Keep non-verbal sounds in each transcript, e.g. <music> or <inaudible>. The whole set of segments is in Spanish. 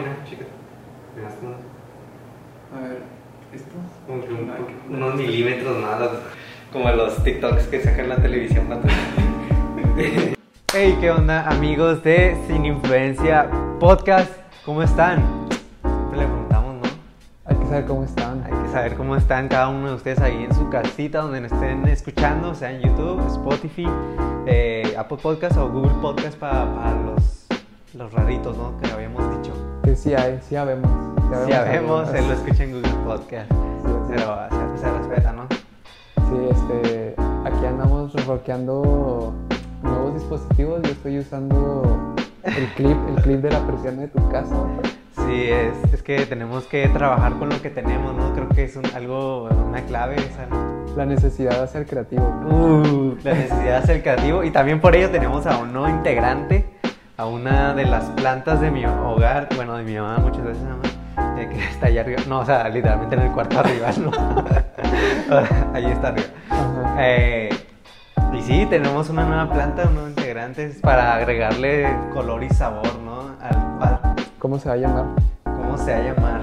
mira, chica. Mira, como, A ver, ¿esto? como que un- unos milímetros más. Como los TikToks que sacan la televisión. <laughs> Hey, ¿qué onda, amigos de Sin Influencia Podcast? ¿Cómo están? Siempre le preguntamos, ¿no? Hay que saber cómo están. Hay que saber cómo están cada uno de ustedes ahí en su casita, donde nos estén escuchando, sea en YouTube, Spotify, eh, Apple Podcast o Google Podcast para, para los, los raritos, ¿no? Que habíamos dicho. Que sí hay, sí habemos. Si habemos, él lo escucha en Google Podcast. Sí, Pero se, se respeta, ¿no? Sí, este, aquí andamos rockeando nuevos dispositivos. Yo estoy usando el clip, el clip de la presión de tu casa. Sí, es, es que tenemos que trabajar con lo que tenemos, ¿no? Creo que es un- algo, una clave esa, ¿no? La necesidad de ser creativo. Uh, la necesidad de ser creativo y también por ello tenemos a un nuevo integrante, a una de las plantas de mi hogar, bueno, de mi mamá muchas veces mamá, eh, que está allá arriba, no, o sea, literalmente en el cuarto <laughs> arriba, ¿no? <laughs> Allí está arriba. Eh, y sí, tenemos una nueva planta, un nuevo integrante para agregarle color y sabor, ¿no? Al, ¿Cómo se va a llamar? ¿cómo se va a llamar?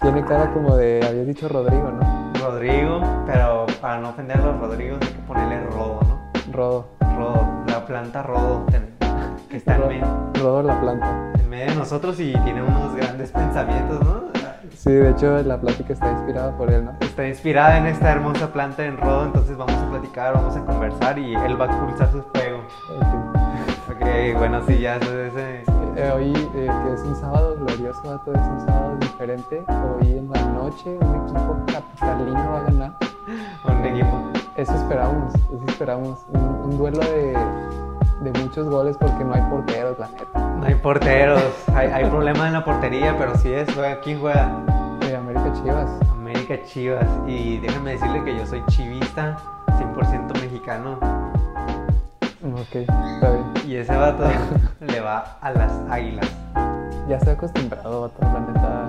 Tiene cara como de, habías dicho Rodrigo, ¿no? Rodrigo, pero para no ofender a los Rodrigos hay que ponerle Rodo, ¿no? Rodo. Rodo, la planta Rodo, ten- que está en medio, Rodo la planta. en medio de nosotros y tiene unos grandes pensamientos, ¿no? Sí, de hecho la plática está inspirada por él, ¿no? Está inspirada en esta hermosa planta en Rodo, entonces vamos a platicar, vamos a conversar y él va a expulsar su fuego. Ok. Ok, bueno, sí, ya eso es ese... Eh, hoy, eh, que es un sábado glorioso, vato, es un sábado diferente. Hoy en la noche un equipo capitalino va a ganar. Un equipo. Eso esperamos, eso esperamos. Un, un duelo de, de muchos goles porque no hay porteros, la neta. No hay porteros, hay, hay problema en la portería, pero sí es, juega, ¿quién juega? De América Chivas. América Chivas. Y déjenme decirle que yo soy chivista, 100% mexicano. Ok, está bien. Y ese vato <laughs> le va a las águilas. Ya estoy acostumbrado, vato, la neta.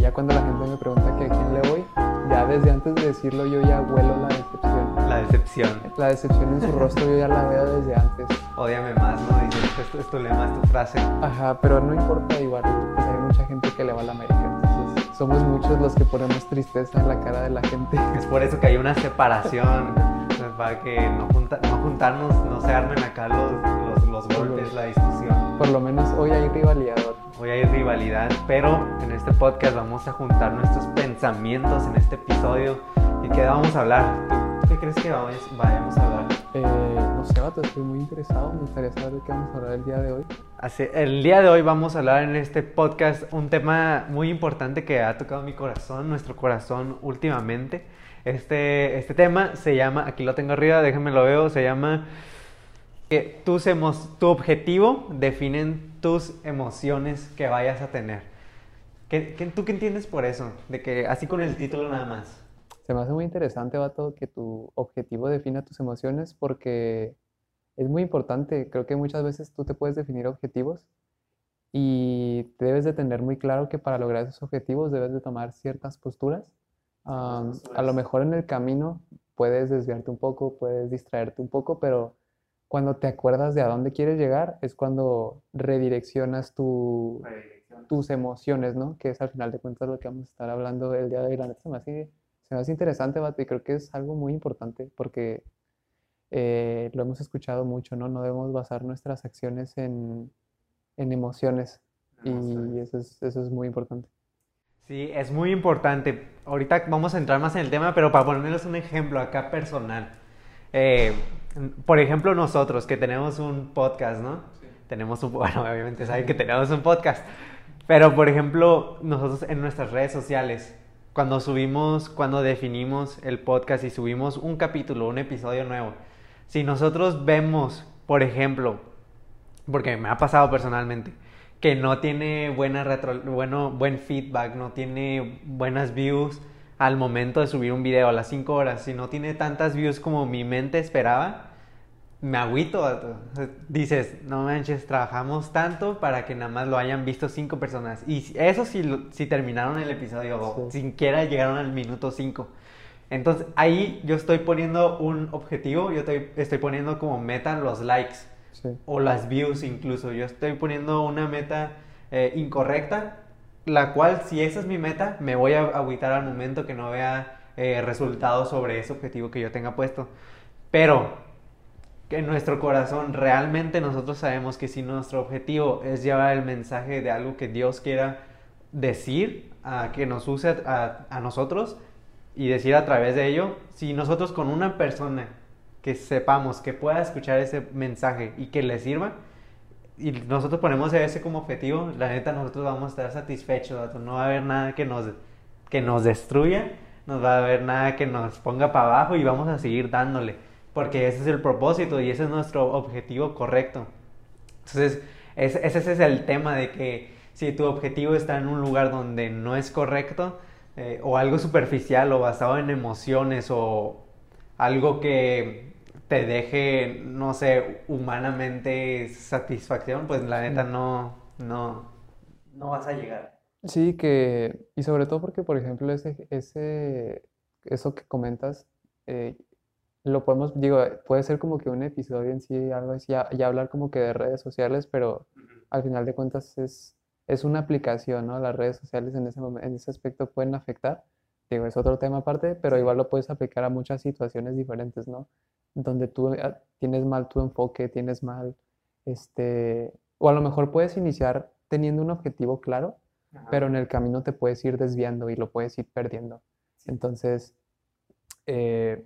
Ya cuando la gente me pregunta que a quién le voy, ya desde antes de decirlo yo ya huelo la decepción. La decepción. La decepción en su rostro yo ya la veo desde antes. Ódiame más, ¿no? Dices, es, tu- es tu lema, es tu frase. Ajá, pero no importa, igual pues hay mucha gente que le va a la América. Entonces, somos muchos los que ponemos tristeza en la cara de la gente. Es por eso que hay una separación. pues, Para que no, junta- no juntarnos, no se armen acá los, los, los golpes, la discusión. Por lo menos hoy hay rivalidad. Hoy hay rivalidad, pero en este podcast vamos a juntar nuestros pensamientos en este episodio. ¿Y qué vamos a hablar? ¿Tú, tú qué crees que vayamos a hablar? Eh, no sé, vato, estoy muy interesado. Me gustaría saber de qué vamos a hablar el día de hoy. Así, el día de hoy vamos a hablar en este podcast un tema muy importante que ha tocado mi corazón, nuestro corazón últimamente. Este, este tema se llama, aquí lo tengo arriba, déjenme lo veo, se llama que tus emo- tu objetivo definen tus emociones que vayas a tener. ¿Qué, qué- tú qué entiendes por eso? De que así con el título nada más. Se me hace muy interesante, vato, que tu objetivo defina tus emociones porque es muy importante. Creo que muchas veces tú te puedes definir objetivos y debes de tener muy claro que para lograr esos objetivos debes de tomar ciertas posturas. A lo mejor en el camino puedes desviarte un poco, puedes distraerte un poco, pero cuando te acuerdas de a dónde quieres llegar es cuando redireccionas tu, tus emociones, ¿no? Que es al final de cuentas lo que vamos a estar hablando el día de hoy. La neta se me hace, se me hace interesante, vato, y creo que es algo muy importante porque eh, lo hemos escuchado mucho, ¿no? No debemos basar nuestras acciones en, en emociones y eso es, eso es muy importante. Sí, es muy importante. Ahorita vamos a entrar más en el tema, pero para ponerles un ejemplo acá personal. Eh, por ejemplo, nosotros que tenemos un podcast, ¿no? Tenemos un, <laughs> bueno, obviamente saben que tenemos un podcast. Pero, por ejemplo, nosotros en nuestras redes sociales, cuando subimos, cuando definimos el podcast y subimos un capítulo, un episodio nuevo, si nosotros vemos, por ejemplo, porque me ha pasado personalmente, que no tiene buena retro, bueno, buen feedback, no tiene buenas views al momento de subir un video a las 5 horas, si no tiene tantas views como mi mente esperaba, me agüito. Dices, no manches, trabajamos tanto para que nada más lo hayan visto 5 personas. Y eso si, si terminaron el episodio o Sí. siquiera llegaron al minuto 5. Entonces ahí yo estoy poniendo un objetivo, yo estoy, estoy poniendo como meta los likes Sí. o las views incluso. Yo estoy poniendo una meta eh, incorrecta, la cual si esa es mi meta, me voy a agüitar al momento que no vea eh, resultados sobre ese objetivo que yo tenga puesto. Pero en nuestro corazón realmente nosotros sabemos que si nuestro objetivo es llevar el mensaje de algo que Dios quiera decir, a que nos use a nosotros y decir a través de ello, si nosotros con una persona que sepamos que pueda escuchar ese mensaje y que le sirva, y nosotros ponemos ese como objetivo, la neta nosotros vamos a estar satisfechos, no va a haber nada que nos, que nos destruya, no va a haber nada que nos ponga para abajo y vamos a seguir dándole, porque ese es el propósito y ese es nuestro objetivo correcto. Entonces, ese, ese es el tema de que si tu objetivo está en un lugar donde no es correcto, eh, o algo superficial o basado en emociones o algo que te deje, no sé, humanamente satisfacción, pues la neta no, no, no vas a llegar. Sí, que, y sobre todo porque, por ejemplo, ese, ese, eso que comentas, eh, lo podemos, digo, puede ser como que un episodio en sí, algo así, ya, ya hablar como que de redes sociales, pero al final de cuentas es, es una aplicación, ¿no? Las redes sociales en ese, en ese aspecto pueden afectar, digo, es otro tema aparte, pero igual lo puedes aplicar a muchas situaciones diferentes, ¿no? donde tú ah, tienes mal tu enfoque, tienes mal, este, o a lo mejor puedes iniciar teniendo un objetivo claro, pero en el camino te puedes ir desviando y lo puedes ir perdiendo. Entonces, eh,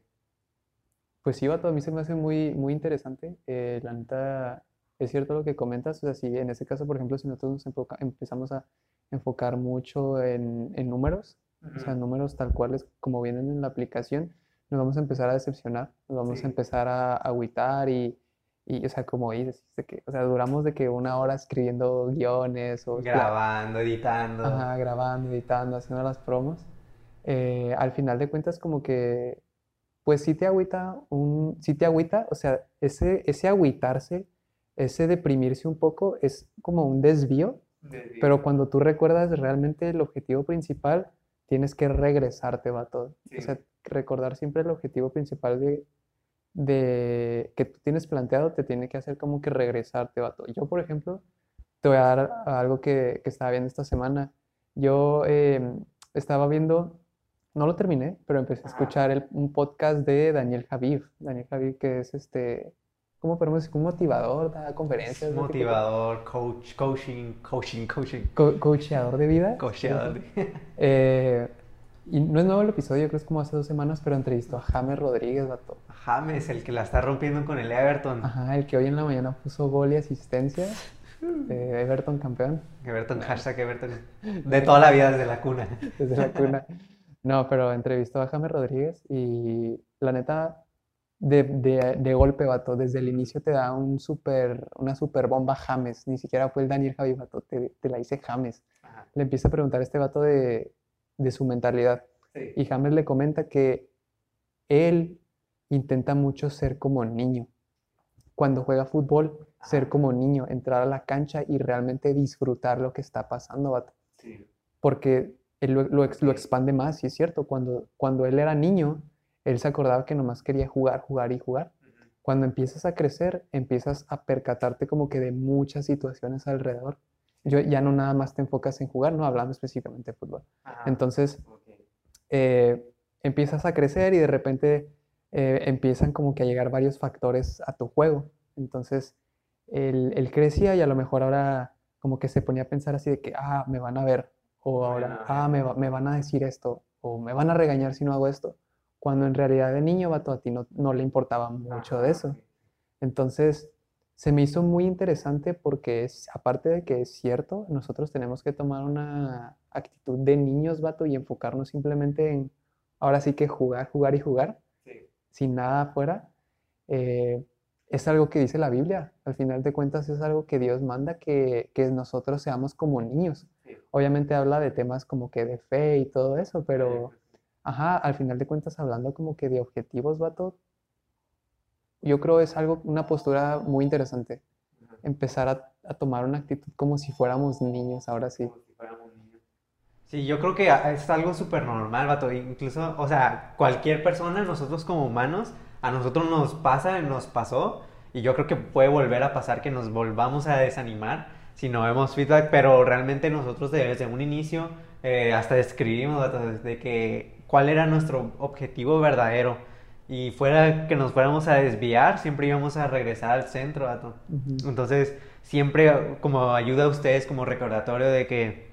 pues sí, vato, a mí se me hace muy, muy interesante. Eh, la neta, es cierto lo que comentas, o sea, si en ese caso, por ejemplo, si nosotros nos empezamos a enfocar mucho en, en números, o sea, números tal cuales como vienen en la aplicación, nos vamos a empezar a decepcionar, nos vamos a empezar a agüitar y, y, o sea, como dices, que, o sea, duramos de que una hora escribiendo guiones o... Grabando, editando. Ajá, grabando, editando, haciendo las promos. Eh, al final de cuentas como que, pues sí te agüita, un, sí te agüita, o sea, ese, ese agüitarse, ese deprimirse un poco es como un desvío, desvío. pero cuando tú recuerdas realmente el objetivo principal, tienes que regresarte, va todo. O sea, recordar siempre el objetivo principal de, de, que tú tienes planteado, te tiene que hacer como que regresarte, todo. Yo, por ejemplo, te voy a dar algo que, que estaba viendo esta semana. Yo em, estaba viendo, no lo terminé, pero empecé a escuchar el, un podcast de Daniel Javiv. Daniel Javiv, que es este ¿cómo podemos decir? Un motivador, da conferencias. Motivador, coach, coaching, coaching, coaching. coacheador de vida. Coacheador. <laughs> Eh, y no es nuevo el episodio, creo que es como hace dos semanas, pero entrevistó a James Rodríguez, vato. James, el que la está rompiendo con el Everton. Ajá, el que hoy en la mañana puso gol y asistencia. <laughs> Eh, Everton campeón. Everton, hashtag Everton. <laughs> De toda la vida, desde la cuna. Desde la cuna. No, pero entrevistó a James Rodríguez y la neta, de, de, de, golpe, vato. Desde el inicio te da un super, una super bomba James. Ni siquiera fue el Daniel Javi, vato. Te, te la dice James. Le empieza a preguntar a este vato de, de su mentalidad. Sí. Y James le comenta que él intenta mucho ser como niño. Cuando juega fútbol, Ajá. ser como niño, entrar a la cancha y realmente disfrutar lo que está pasando, vato. Sí. Porque él lo, lo, lo, expande más, y es cierto, cuando, cuando él era niño, él se acordaba que nomás quería jugar, jugar y jugar. Cuando empiezas a crecer, empiezas a percatarte como que de muchas situaciones alrededor. Yo, ya no nada más te enfocas en jugar, no hablando específicamente de fútbol. Ajá. Entonces, okay. eh, empiezas a crecer y de repente eh, empiezan como que a llegar varios factores a tu juego. Entonces, él, él, crecía y a lo mejor ahora como que se ponía a pensar así de que, ah, me van a ver, o ahora, ah, me, me van a decir esto, o me van a regañar si no hago esto cuando en realidad de niño, vato, a ti no, no le importaba mucho de eso. Entonces, se me hizo muy interesante porque es, aparte de que es cierto, nosotros tenemos que tomar una actitud de niños, vato, y enfocarnos simplemente en, ahora sí que jugar, jugar y jugar, sí. sin nada afuera. Eh, es algo que dice la Biblia. Al final de cuentas es algo que Dios manda que, que nosotros seamos como niños. Sí. Obviamente habla de temas como que de fe y todo eso, pero... Sí ajá, al final de cuentas hablando como que de objetivos, vato, yo creo es algo, una postura muy interesante. Empezar a, a tomar una actitud como si fuéramos niños, ahora sí. Sí, yo creo que es algo súper normal, vato. Incluso, o sea, cualquier persona, nosotros como humanos, a nosotros nos pasa, nos pasó, y yo creo que puede volver a pasar que nos volvamos a desanimar si no vemos feedback, pero realmente nosotros desde un inicio eh, hasta describimos de que cuál era nuestro objetivo verdadero. Y fuera que nos fuéramos a desviar, siempre íbamos a regresar al centro, Entonces, siempre como ayuda a ustedes como recordatorio de que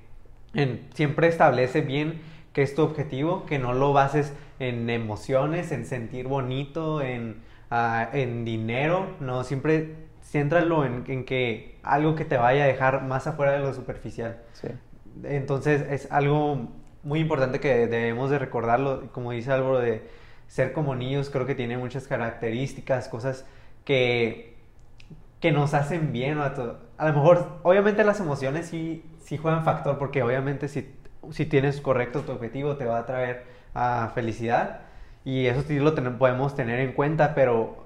siempre establece bien qué es tu objetivo, que no lo bases en emociones, en sentir bonito, en, ah, en dinero, no, siempre céntralo en, en, que algo que te vaya a dejar más afuera de lo superficial. Entonces es algo muy importante que debemos de recordarlo, como dice Álvaro, de ser como niños, creo que tiene muchas características, cosas que, que nos hacen bien. A, a lo mejor, obviamente las emociones sí, sí juegan factor, porque obviamente si, si tienes correcto tu objetivo te va a traer a felicidad y eso sí lo podemos tener en cuenta, pero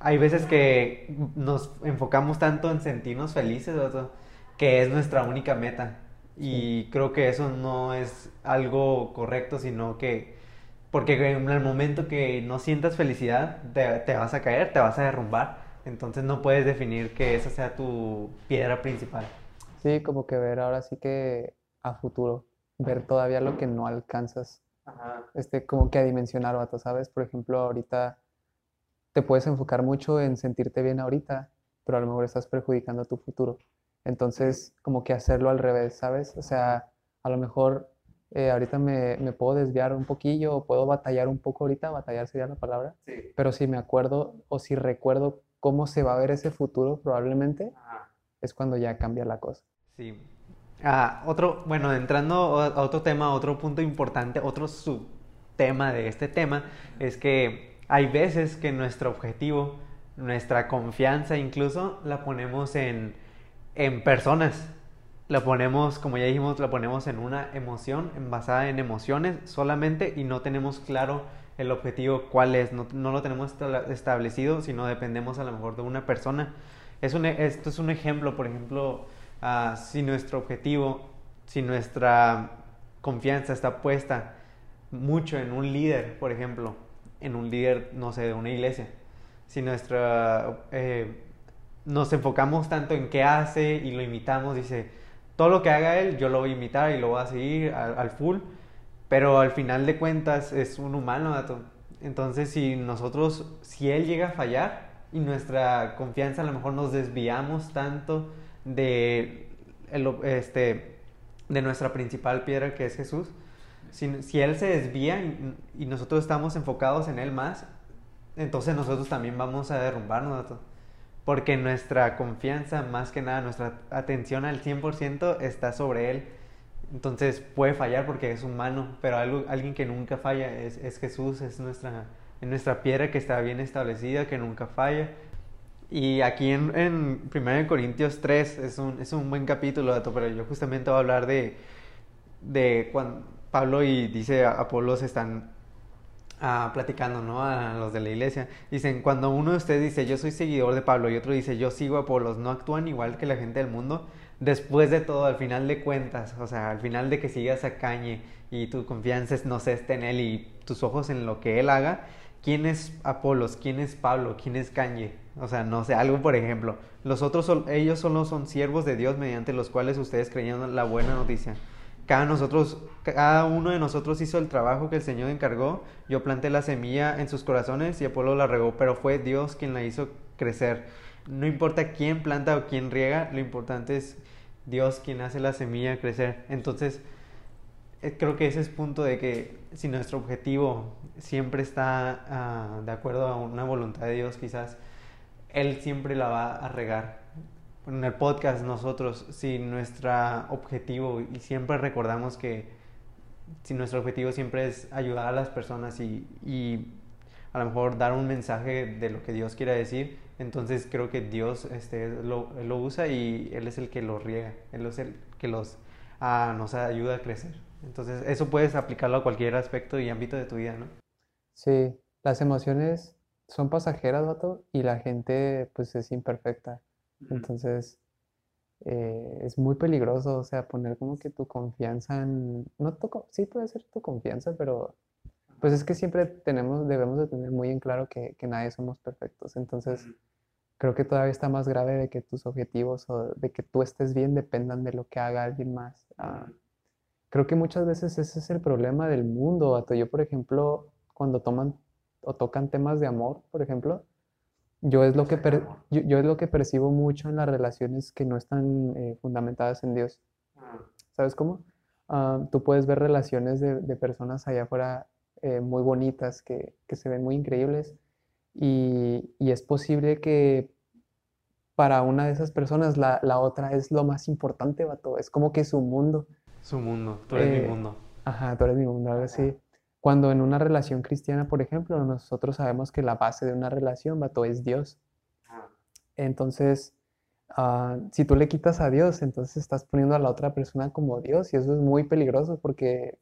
hay veces que nos enfocamos tanto en sentirnos felices, que es nuestra única meta. Y creo que eso no es algo correcto, sino que, porque en el momento que no sientas felicidad, te, te vas a caer, te vas a derrumbar. Entonces no puedes definir que esa sea tu piedra principal. Sí, como que ver ahora sí que a futuro, ver todavía lo que no alcanzas este, como que a dimensionar, vato, ¿sabes? Por ejemplo, ahorita te puedes enfocar mucho en sentirte bien ahorita, pero a lo mejor estás perjudicando a tu futuro. Entonces, como que hacerlo al revés, ¿sabes? O sea, a lo mejor eh, ahorita me, me, puedo desviar un poquillo o puedo batallar un poco ahorita, batallar sería la palabra, sí. pero si me acuerdo o si recuerdo cómo se va a ver ese futuro probablemente, es cuando ya cambia la cosa. Sí, Ah, otro, bueno, entrando a otro tema, otro punto importante, otro subtema de este tema, es que hay veces que nuestro objetivo, nuestra confianza incluso, la ponemos en, en personas. La ponemos, como ya dijimos, la ponemos en una emoción, basada en emociones solamente y no tenemos claro el objetivo cuál es, no, no lo tenemos establecido, sino dependemos a lo mejor de una persona. Es un, esto es un ejemplo, por ejemplo, Ah, si nuestro objetivo, si nuestra confianza está puesta mucho en un líder, por ejemplo, en un líder, no sé, de una iglesia, si nuestra, eh, nos enfocamos tanto en qué hace y lo imitamos, dice, todo lo que haga él, yo lo voy a imitar y lo voy a seguir al, full, pero al final de cuentas es un humano, Entonces, si nosotros, si él llega a fallar y nuestra confianza a lo mejor nos desviamos tanto, de, este, de nuestra principal piedra que es Jesús, si, si Él se desvía y, nosotros estamos enfocados en Él más, entonces nosotros también vamos a derrumbarnos. Porque nuestra confianza, más que nada, nuestra atención al 100% está sobre Él. Entonces puede fallar porque es humano, pero alguien que nunca falla es, es Jesús, es nuestra, es nuestra piedra que está bien establecida, que nunca falla. Y aquí en, en 1 Corintios 3 es un, es un buen capítulo, pero yo justamente voy a hablar de, de cuando Pablo y dice Apolos están ah, platicando ¿no? a los de la iglesia. Dicen, cuando uno de ustedes dice yo soy seguidor de Pablo y otro dice yo sigo a Apolos, ¿no actúan igual que la gente del mundo? Después de todo, al final de cuentas, o sea, al final de que sigas a Cañe y tu confianza no se esté en él y tus ojos en lo que él haga, ¿quién es Apolos? ¿Quién es Pablo? ¿Quién es Cañe? O sea, no sé, algo por ejemplo. Los otros, ellos solo son siervos de Dios mediante los cuales ustedes creyeron la buena noticia. Cada, nosotros, cada uno de nosotros hizo el trabajo que el Señor encargó. Yo planté la semilla en sus corazones y Apolo la regó, pero fue Dios quien la hizo crecer. No importa quién planta o quién riega, lo importante es Dios quien hace la semilla crecer. Entonces, eh, creo que ese es punto de que si nuestro objetivo siempre está ah, de acuerdo a una voluntad de Dios, quizás él siempre la va a regar. En el podcast nosotros, si nuestro objetivo, y siempre recordamos que si nuestro objetivo siempre es ayudar a las personas y, y a lo mejor dar un mensaje de lo que Dios quiera decir, entonces creo que Dios este, lo, lo usa y Él es el que lo riega, Él es el que los, ah, nos ayuda a crecer. Entonces eso puedes aplicarlo a cualquier aspecto y ámbito de tu vida, ¿no? Sí, las emociones son pasajeras, vato, y la gente pues es imperfecta. Entonces eh, es muy peligroso, o sea, poner como que tu confianza en... No tu, sí puede ser tu confianza, pero pues es que siempre tenemos, debemos de tener muy en claro que, que nadie somos perfectos. Entonces, creo que todavía está más grave de que tus objetivos o de que tú estés bien dependan de lo que haga alguien más. Ah, creo que muchas veces ese es el problema del mundo. Yo, por ejemplo, cuando toman o tocan temas de amor, por ejemplo, yo es lo que, per- yo, yo es lo que percibo mucho en las relaciones que no están eh, fundamentadas en Dios. ¿Sabes cómo? Ah, tú puedes ver relaciones de, de personas allá afuera eh, muy bonitas, que, que se ven muy increíbles, y, y es posible que para una de esas personas la, la otra es lo más importante, vato. Es como que su mundo. Su mundo, tú eres mi Eh, mundo. Ajá, tú eres mi mundo, algo así. Cuando en una relación cristiana, por ejemplo, nosotros sabemos que la base de una relación, vato, es Dios. Entonces, ah, si tú le quitas a Dios, entonces estás poniendo a la otra persona como Dios y eso es muy peligroso porque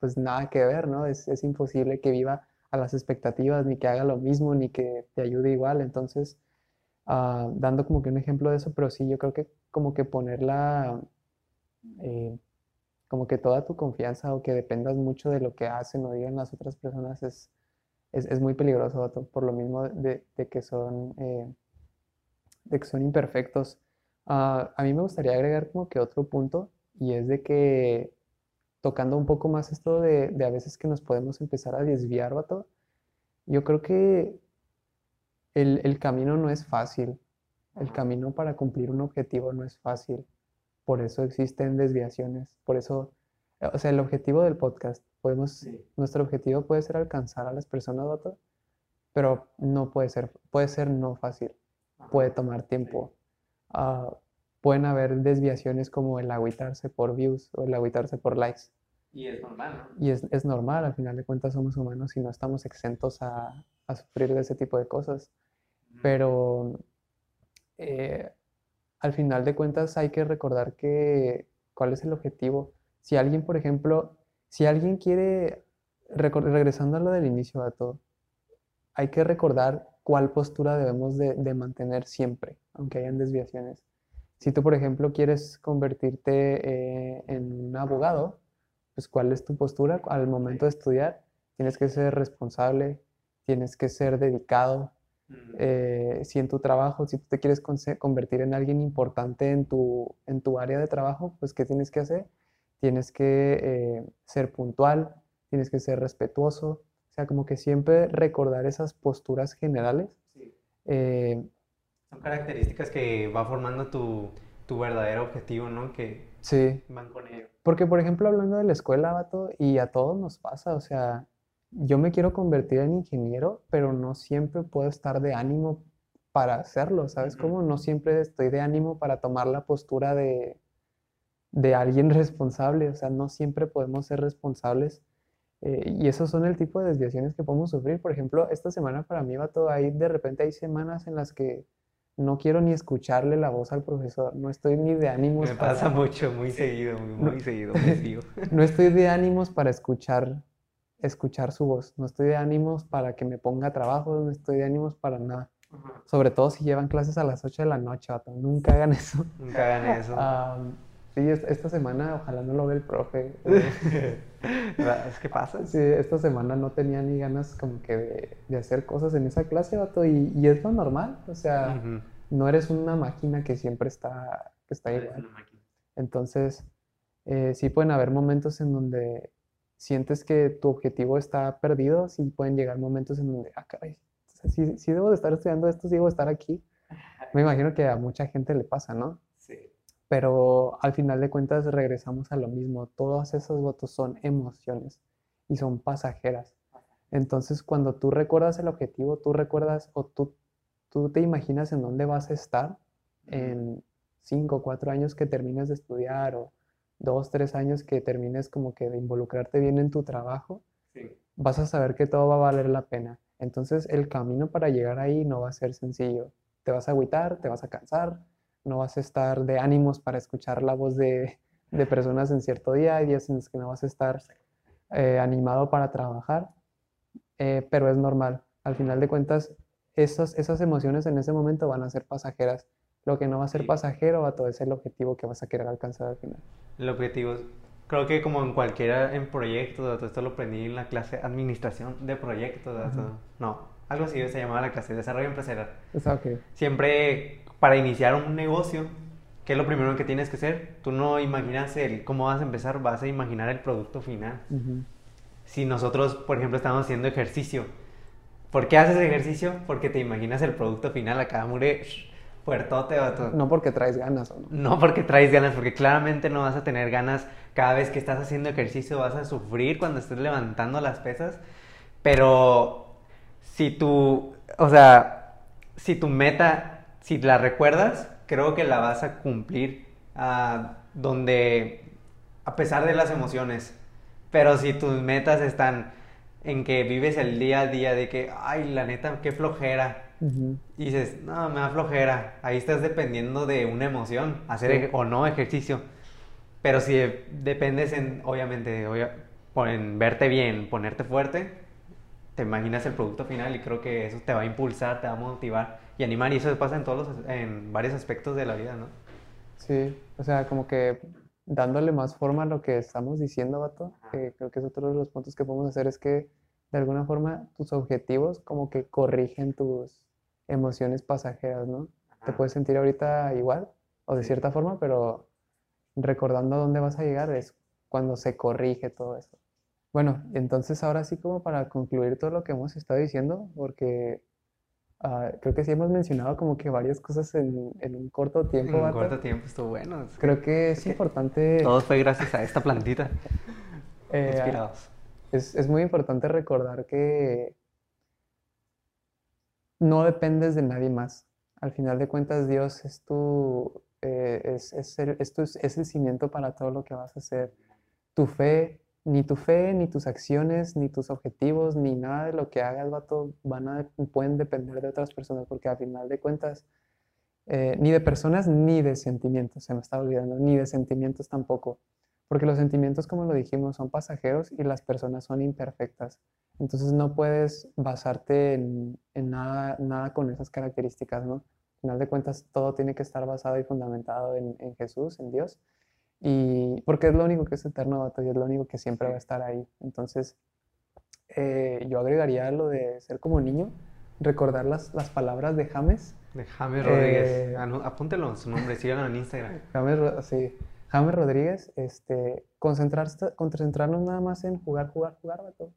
pues nada que ver, ¿no? Es, es imposible que viva a las expectativas, ni que haga lo mismo, ni que te ayude igual. Entonces, ah, dando como que un ejemplo de eso, pero sí, yo creo que como que ponerla, eh, como que toda tu confianza o que dependas mucho de lo que hacen o digan las otras personas es, es, es muy peligroso, por lo mismo de, de que son... eh, de que son imperfectos. Ah, a mí me gustaría agregar como que otro punto y es de que tocando un poco más esto de, de a veces que nos podemos empezar a desviar, vato, yo creo que el, el camino no es fácil. El camino para cumplir un objetivo no es fácil. Por eso existen desviaciones. Por eso, eh, o sea, el objetivo del podcast, podemos, Sí. nuestro objetivo puede ser alcanzar a las personas, vato, pero no puede ser, puede ser no fácil puede tomar tiempo. Ah, pueden haber desviaciones como el agüitarse por views o el agüitarse por likes. Y es normal, Y es, es normal, al final de cuentas somos humanos y no estamos exentos a, a sufrir de ese tipo de cosas. ¿no? Pero eh, al final de cuentas hay que recordar que cuál es el objetivo. Si alguien, por ejemplo, si alguien quiere, regresando a lo del inicio de todo, hay que recordar cuál postura debemos de, de mantener siempre, aunque hayan desviaciones. Si tú, por ejemplo, quieres convertirte eh, en un abogado, pues cuál es tu postura al momento de estudiar. Tienes que ser responsable, tienes que ser dedicado, eh, si en tu trabajo, si tú te quieres convertir en alguien importante en tu, en tu área de trabajo, pues ¿qué tienes que hacer? Tienes que eh, ser puntual, tienes que ser respetuoso, o sea, como que siempre recordar esas posturas generales. Sí. eh, Son características que va formando tu, tu verdadero objetivo, ¿no? Que sí, van con ello. porque por ejemplo, hablando de la escuela, vato, y a todos nos pasa, o sea, yo me quiero convertir en ingeniero, pero no siempre puedo estar de ánimo para hacerlo, ¿sabes cómo? No siempre estoy de ánimo para tomar la postura de, de alguien <laughs> responsable, o sea, no siempre podemos ser responsables. eh, y esos son el tipo de desviaciones que podemos sufrir. Por ejemplo, esta semana para mí, vato, hay, de repente hay semanas en las que no quiero ni escucharle la voz al profesor, no estoy ni de ánimos Me para... pasa mucho, muy <laughs> seguido, muy, muy seguido, <laughs> muy seguido. No estoy de ánimos para escuchar, escuchar su voz. No estoy de ánimos para que me ponga trabajo. No estoy de ánimos para nada. Sobre todo si llevan clases a las 8 de la noche, vato. Nunca hagan eso. Nunca hagan eso. <laughs> Ah, sí, es- esta semana ojalá no lo vea el profe. <laughs> Es que pasa. Sí, esta semana no tenía ni ganas como que de, de hacer cosas en esa clase, vato. Y, y es lo normal. O sea, Ujú. no eres una máquina que siempre está, que está Eres igual. Entonces, eh, sí pueden haber momentos en donde sientes que tu objetivo está perdido, sí pueden llegar momentos en donde, ah, caray, sí debo de estar estudiando esto, sí debo de estar aquí. Me imagino que a mucha gente le pasa, ¿no? Sí. Pero al final de cuentas regresamos a lo mismo. Todos esos votos son emociones y son pasajeras. Entonces, cuando tú recuerdas el objetivo, tú recuerdas o tú, tú te imaginas en dónde vas a estar en cinco o cuatro años que termines de estudiar o dos, tres años que termines como que de involucrarte bien en tu trabajo, Sí. vas a saber que todo va a valer la pena. Entonces el camino para llegar ahí no va a ser sencillo. Te vas a agüitar, te vas a cansar, no vas a estar de ánimos para escuchar la voz de, de personas en cierto día, hay días en los que no vas a estar eh, animado para trabajar, eh, pero es normal. Al final de cuentas, esas, esas emociones en ese momento van a ser pasajeras. Lo que no va a ser Sí. pasajero va a todo es el objetivo que vas a querer alcanzar al final. El objetivo, creo que como en cualquiera en proyectos, dato, esto lo aprendí en la clase administración de proyectos, no, algo así se llamaba la clase, desarrollo empresarial. Está ok. Siempre para iniciar un negocio, ¿qué es lo primero que tienes que hacer? Tú no imaginas el cómo vas a empezar, vas a imaginar el producto final. Si nosotros, por ejemplo, estamos haciendo ejercicio, ¿por qué haces ejercicio? Porque te imaginas el producto final acá, mure, puertote. No porque traes ganas, ¿o no? No porque traes ganas, porque claramente no vas a tener ganas cada vez que estás haciendo ejercicio, vas a sufrir cuando estés levantando las pesas, pero si tú, o sea, si tu meta, si la recuerdas, creo que la vas a cumplir ah, donde, a pesar de las emociones, pero si tus metas están en que vives el día a día de que, ay, la neta, qué flojera, Ujú. y dices, no, me da flojera. Ahí estás dependiendo de una emoción, hacer Sí. o no ejercicio. Pero si de- dependes en, obviamente, en verte bien, ponerte fuerte, te imaginas el producto final y creo que eso te va a impulsar, te va a motivar y animar. Y eso pasa en todos los, en varios aspectos de la vida, ¿no? Sí, o sea, como que dándole más forma a lo que estamos diciendo, vato, que creo que es otro de los puntos que podemos hacer, es que de alguna forma tus objetivos como que corrigen tus emociones pasajeras, ¿no? Te Ajá. puedes sentir ahorita igual o de cierta forma, pero recordando a dónde vas a llegar es cuando se corrige todo eso. Bueno, entonces ahora sí como para concluir todo lo que hemos estado diciendo, porque ah, creo que sí hemos mencionado como que varias cosas en, en un corto tiempo, En un corto tiempo estuvo bueno. Es que Creo que es que importante, Todo fue gracias a esta plantita. <laughs> eh, Inspirados. es, es muy importante recordar que no dependes de nadie más. Al final de cuentas, Dios es tu, eh, es, es el, es tu- cimiento para todo lo que vas a hacer. Tu fe, ni tu fe, ni tus acciones, ni tus objetivos, ni nada de lo que hagas, vato, van a, pueden depender de otras personas, porque al final de cuentas, eh, ni de personas ni de sentimientos, se me estaba olvidando, ni de sentimientos tampoco. Porque los sentimientos, como lo dijimos, son pasajeros y las personas son imperfectas. Entonces no puedes basarte en, en nada, nada con esas características, ¿no? Al final de cuentas, todo tiene que estar basado y fundamentado en, en Jesús, en Dios. Y porque es lo único que es eterno, vato, y es lo único que siempre va a estar ahí. Entonces, eh, yo agregaría lo de ser como niño, recordar las, las palabras de James. De James Rodríguez. Eh, Apúntelo su nombre, síganlo en Instagram. James, sí, James Rodríguez, este, concentrarse, concentrarnos nada más en jugar, jugar, jugar, vato.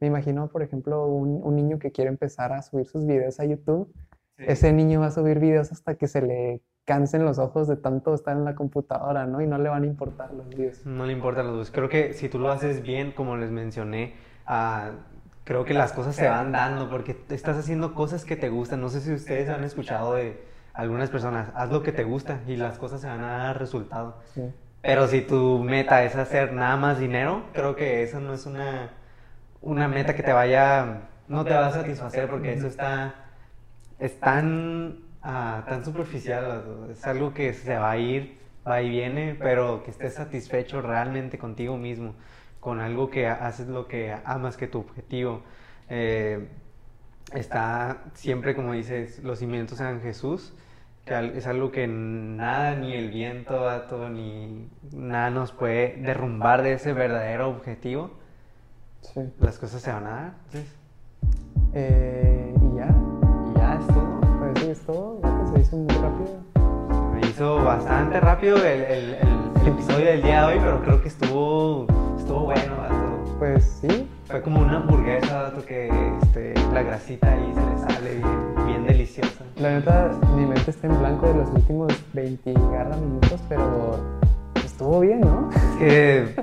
Me imagino, por ejemplo, un, un niño que quiere empezar a subir sus videos a YouTube. Sí. Ese niño va a subir videos hasta que se le cansen los ojos de tanto estar en la computadora, ¿no? Y no le van a importar los videos. No le importa los dos. Creo que si tú lo haces bien, como les mencioné, ah, creo que las cosas se van dando porque estás haciendo cosas que te gustan. No sé si ustedes han escuchado de algunas personas, haz lo que te gusta y las cosas se van a dar resultado. Sí, Pero si tu meta es hacer nada más dinero, creo que eso no es una, una meta que te vaya, no te va a satisfacer porque eso está, es tan, ah, tan superficial, es algo que se va a ir, va y viene, pero que estés satisfecho realmente contigo mismo, con algo que haces lo que amas que tu objetivo. eh, está siempre, como dices, los cimientos en Jesús, que es algo que nada, ni el viento, vato, ni nada nos puede derrumbar de ese verdadero objetivo. sí. Las cosas se van a dar. entonces, Eh, y ya, y ya es todo. pues eso es todo. Se hizo muy rápido. Se me hizo bastante rápido el, el- el- el episodio del día de hoy, pero creo que estuvo, estuvo bueno, vato. Pues sí, Fue como una hamburguesa, vato, que este, la grasita ahí se le sale bien, bien deliciosa. la neta, mi mente está en blanco de los últimos 20 garra minutos, pero estuvo bien, ¿no? Es que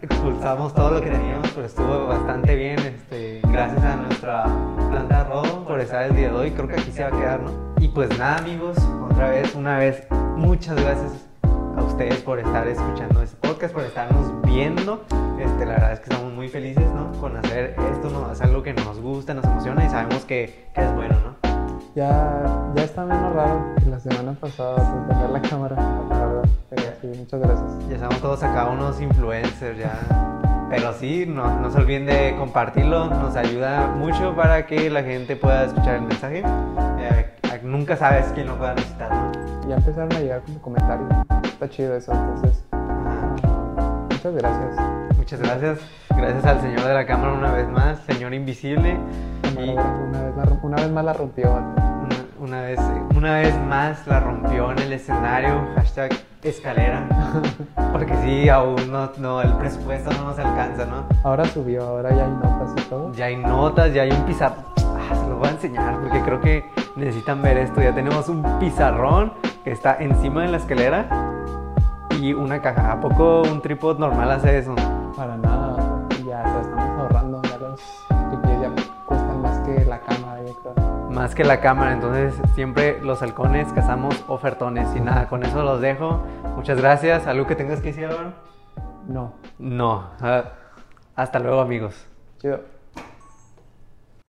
expulsamos todo lo que teníamos, pero estuvo bastante bien. Este, gracias a nuestra planta Rodo por estar el día de hoy. Creo que aquí se va a quedar, ¿no? Y pues nada, amigos, otra vez, una vez, muchas gracias a ustedes por estar escuchando este podcast, por estarnos viendo. Este, la verdad es que estamos muy felices, ¿no? Con hacer esto, ¿no? Es algo que nos gusta, nos emociona y sabemos que, que es bueno, ¿no? Ya, ya está menos raro que la semana pasada sin tener la cámara, la verdad. Pero sí, muchas gracias. Ya estamos todos acá unos influencers ya. Pero sí, no, no se olviden de compartirlo, nos ayuda mucho para que la gente pueda escuchar el mensaje. Eh, nunca sabes quién lo pueda necesitar, ¿no? Ya empezaron a llegar como comentarios. Está chido eso, entonces. Muchas gracias. Muchas gracias. Gracias al Señor de la Cámara una vez más, Señor Invisible. Y una vez la- una vez más la rompió. Una, una vez, una vez más la rompió en el escenario, hashtag escalera. <laughs> Porque sí, aún no, no, el presupuesto no nos alcanza, ¿no? Ahora subió, ahora ya hay notas y todo. Ya hay notas, ya hay un pizarrón. Ah, se los voy a enseñar porque creo que necesitan ver esto. Ya tenemos un pizarrón que está encima de la escalera y una caja. ¿A poco un trípode normal hace eso? Para nada, ya lo estamos ahorrando. Ya los tripiés ya cuestan más que la cámara, yo creo. Más que la cámara, entonces siempre los halcones cazamos ofertones. Y nada, con eso los dejo. Muchas gracias. ¿Algo que tengas que decir, Álvaro? No, No. Ah, hasta luego, amigos. chido.